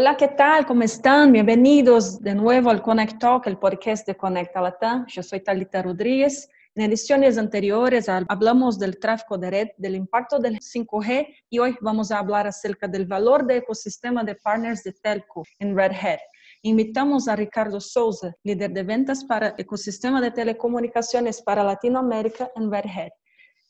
Hola, ¿qué tal? ¿Cómo están? Bienvenidos de nuevo al Connect Talk, el podcast de Conecta Latam. Yo soy Talita Rodríguez. En ediciones anteriores hablamos del tráfico de red, del impacto del 5G y hoy vamos a hablar acerca del valor del ecosistema de partners de telco en Red Hat. Invitamos a Ricardo Souza, líder de ventas para ecosistema de telecomunicaciones para Latinoamérica en Red Hat.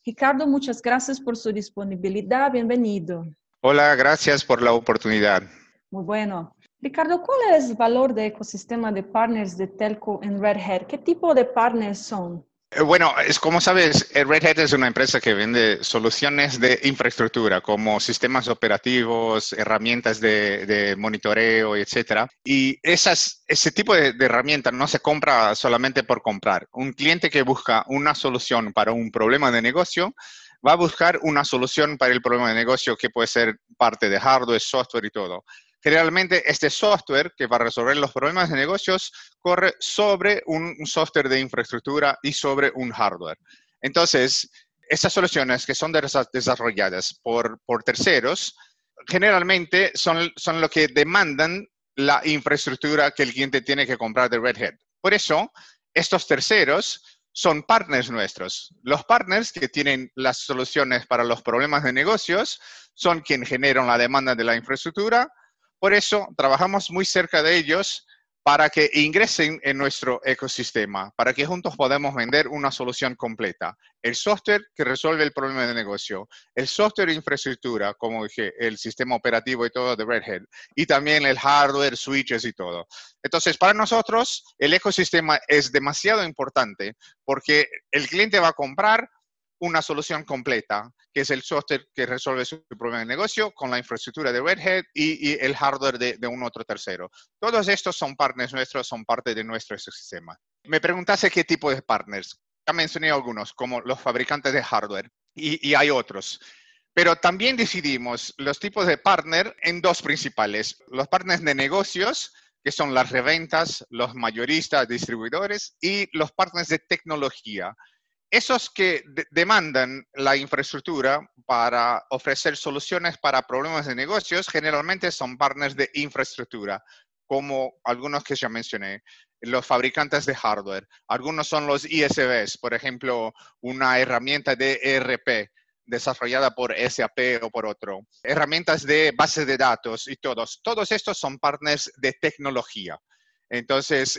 Ricardo, muchas gracias por su disponibilidad. Bienvenido. Hola, gracias por la oportunidad. Muy bueno. Ricardo, ¿cuál es el valor del ecosistema de partners de Telco en Red Hat? ¿Qué tipo de partners son? Eh, bueno, es como sabes, eh, Red Hat es una empresa que vende soluciones de infraestructura como sistemas operativos, herramientas de, monitoreo, etcétera. Y esas, ese tipo de, de herramientas no se compra solamente por comprar. Un cliente que busca una solución para un problema de negocio va a buscar una solución para el problema de negocio que puede ser parte de hardware, software y todo generalmente este software que va a resolver los problemas de negocios corre sobre un, software de infraestructura y sobre un hardware. Entonces, estas soluciones que son desarrolladas por, por terceros, generalmente son, son lo que demandan la infraestructura que el cliente tiene que comprar de Red Hat. Por eso, estos terceros son partners nuestros. Los partners que tienen las soluciones para los problemas de negocios son quienes generan la demanda de la infraestructura por eso trabajamos muy cerca de ellos para que ingresen en nuestro ecosistema, para que juntos podamos vender una solución completa. El software que resuelve el problema de negocio, el software de infraestructura, como el sistema operativo y todo de Red Hat, y también el hardware, switches y todo. Entonces, para nosotros, el ecosistema es demasiado importante porque el cliente va a comprar una solución completa, que es el software que resuelve su problema de negocio con la infraestructura de Red Hat y, el hardware de, un otro tercero. Todos estos son partners nuestros, son parte de nuestro ecosistema. Me preguntaste qué tipo de partners. Ya mencioné algunos, como los fabricantes de hardware, y, hay otros. Pero también decidimos los tipos de partner en dos principales. Los partners de negocios, que son las reventas, los mayoristas, distribuidores, y los partners de tecnología, esos que demandan la infraestructura para ofrecer soluciones para problemas de negocios generalmente son partners de infraestructura, como algunos que ya mencioné, los fabricantes de hardware. Algunos son los ISVs, por ejemplo, una herramienta de ERP desarrollada por SAP o por otro. Herramientas de base de datos y todos. Todos estos son partners de tecnología. Entonces,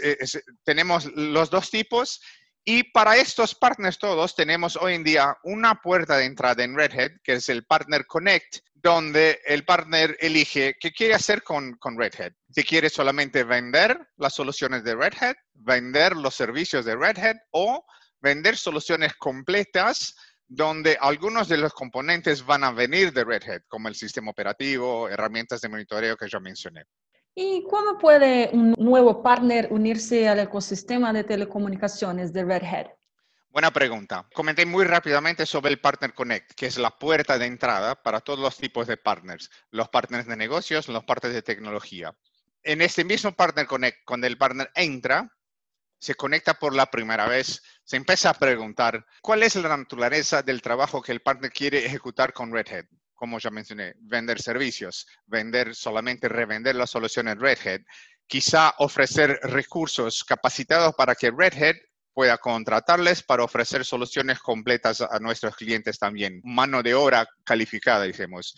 tenemos los dos tipos y para estos partners todos tenemos hoy en día una puerta de entrada en Red Hat, que es el Partner Connect, donde el partner elige qué quiere hacer con, con Red Hat. Si quiere solamente vender las soluciones de Red Hat, vender los servicios de Red Hat o vender soluciones completas donde algunos de los componentes van a venir de Red Hat, como el sistema operativo, herramientas de monitoreo que ya mencioné. ¿Y cómo puede un nuevo partner unirse al ecosistema de telecomunicaciones de Red Hat? Buena pregunta. Comenté muy rápidamente sobre el Partner Connect, que es la puerta de entrada para todos los tipos de partners, los partners de negocios, los partners de tecnología. En este mismo Partner Connect, cuando el partner entra, se conecta por la primera vez, se empieza a preguntar cuál es la naturaleza del trabajo que el partner quiere ejecutar con Red Hat como ya mencioné, vender servicios, vender solamente revender las soluciones Red Hat, quizá ofrecer recursos capacitados para que Red Hat pueda contratarles para ofrecer soluciones completas a nuestros clientes también, mano de obra calificada, dijimos.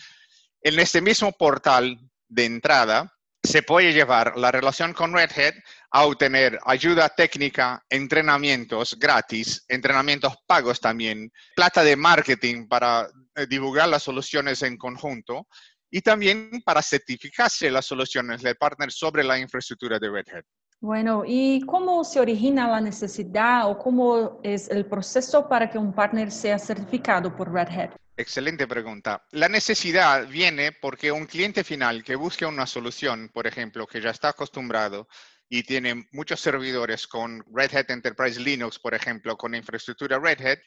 En este mismo portal de entrada, se puede llevar la relación con Red Hat a obtener ayuda técnica, entrenamientos gratis, entrenamientos pagos también, plata de marketing para eh, divulgar las soluciones en conjunto y también para certificarse las soluciones de partner sobre la infraestructura de Red Hat. Bueno, ¿y cómo se origina la necesidad o cómo es el proceso para que un partner sea certificado por Red Hat? Excelente pregunta. La necesidad viene porque un cliente final que busque una solución, por ejemplo, que ya está acostumbrado y tiene muchos servidores con Red Hat Enterprise Linux, por ejemplo, con infraestructura Red Hat,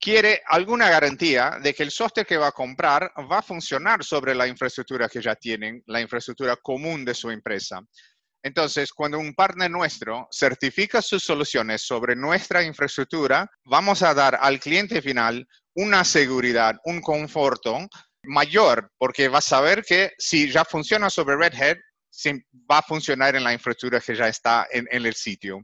quiere alguna garantía de que el software que va a comprar va a funcionar sobre la infraestructura que ya tienen, la infraestructura común de su empresa. Entonces, cuando un partner nuestro certifica sus soluciones sobre nuestra infraestructura, vamos a dar al cliente final una seguridad, un conforto mayor, porque va a saber que si ya funciona sobre Red Hat, va a funcionar en la infraestructura que ya está en, en el sitio.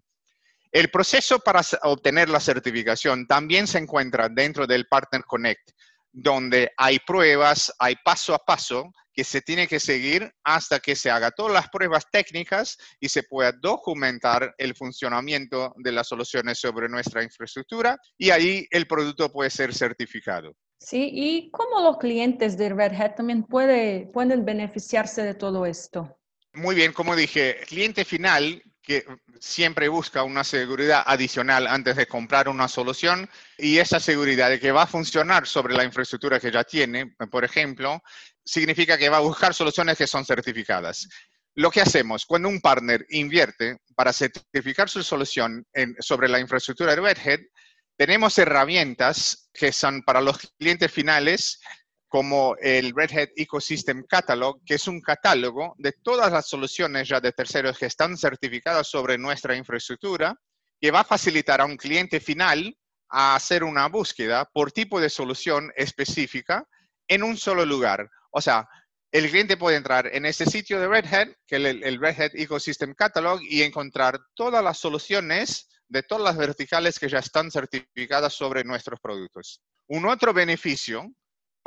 El proceso para obtener la certificación también se encuentra dentro del Partner Connect, donde hay pruebas, hay paso a paso que se tiene que seguir hasta que se haga todas las pruebas técnicas y se pueda documentar el funcionamiento de las soluciones sobre nuestra infraestructura y ahí el producto puede ser certificado. Sí, y cómo los clientes de Red Hat también puede, pueden beneficiarse de todo esto. Muy bien, como dije, cliente final que siempre busca una seguridad adicional antes de comprar una solución y esa seguridad de que va a funcionar sobre la infraestructura que ya tiene, por ejemplo, significa que va a buscar soluciones que son certificadas. Lo que hacemos cuando un partner invierte para certificar su solución sobre la infraestructura de Red Hat, tenemos herramientas que son para los clientes finales como el Red Hat Ecosystem Catalog, que es un catálogo de todas las soluciones ya de terceros que están certificadas sobre nuestra infraestructura, que va a facilitar a un cliente final a hacer una búsqueda por tipo de solución específica en un solo lugar. O sea, el cliente puede entrar en este sitio de Red Hat, que es el, Red Hat Ecosystem Catalog, y encontrar todas las soluciones de todas las verticales que ya están certificadas sobre nuestros productos. Un otro beneficio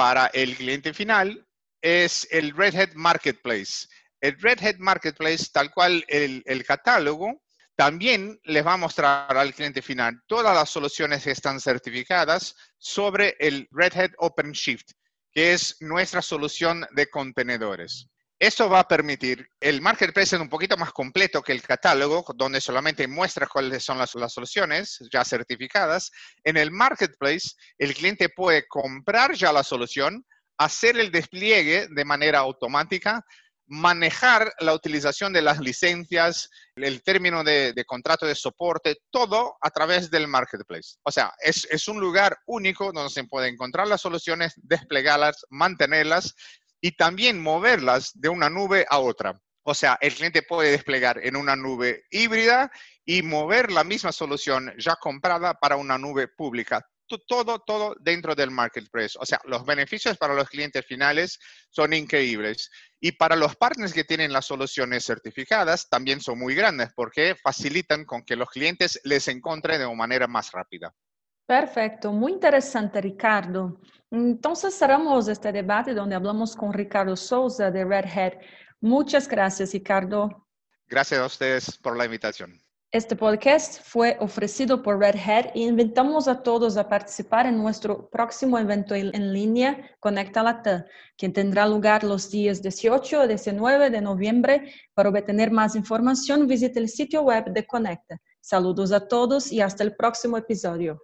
para el cliente final es el Red Hat Marketplace. El Red Hat Marketplace, tal cual el, catálogo, también les va a mostrar al cliente final todas las soluciones que están certificadas sobre el Red Hat OpenShift, que es nuestra solución de contenedores. Esto va a permitir, el marketplace es un poquito más completo que el catálogo, donde solamente muestra cuáles son las, soluciones ya certificadas. En el marketplace, el cliente puede comprar ya la solución, hacer el despliegue de manera automática, manejar la utilización de las licencias, el término de, contrato de soporte, todo a través del marketplace. O sea, es, es, un lugar único donde se pueden encontrar las soluciones, desplegarlas, mantenerlas y también moverlas de una nube a otra. O sea, el cliente puede desplegar en una nube híbrida y mover la misma solución ya comprada para una nube pública. Todo, todo dentro del marketplace. O sea, los beneficios para los clientes finales son increíbles. Y para los partners que tienen las soluciones certificadas también son muy grandes porque facilitan con que los clientes les encuentren de una manera más rápida. Perfecto, muy interesante, Ricardo. Entonces cerramos este debate donde hablamos con Ricardo Souza de Red Hat. Muchas gracias, Ricardo. Gracias a ustedes por la invitación. Este podcast fue ofrecido por Red Hat y invitamos a todos a participar en nuestro próximo evento en línea Conecta Latam, que tendrá lugar los días 18 y 19 de noviembre. Para obtener más información, visite el sitio web de Conecta. Saludos a todos y hasta el próximo episodio.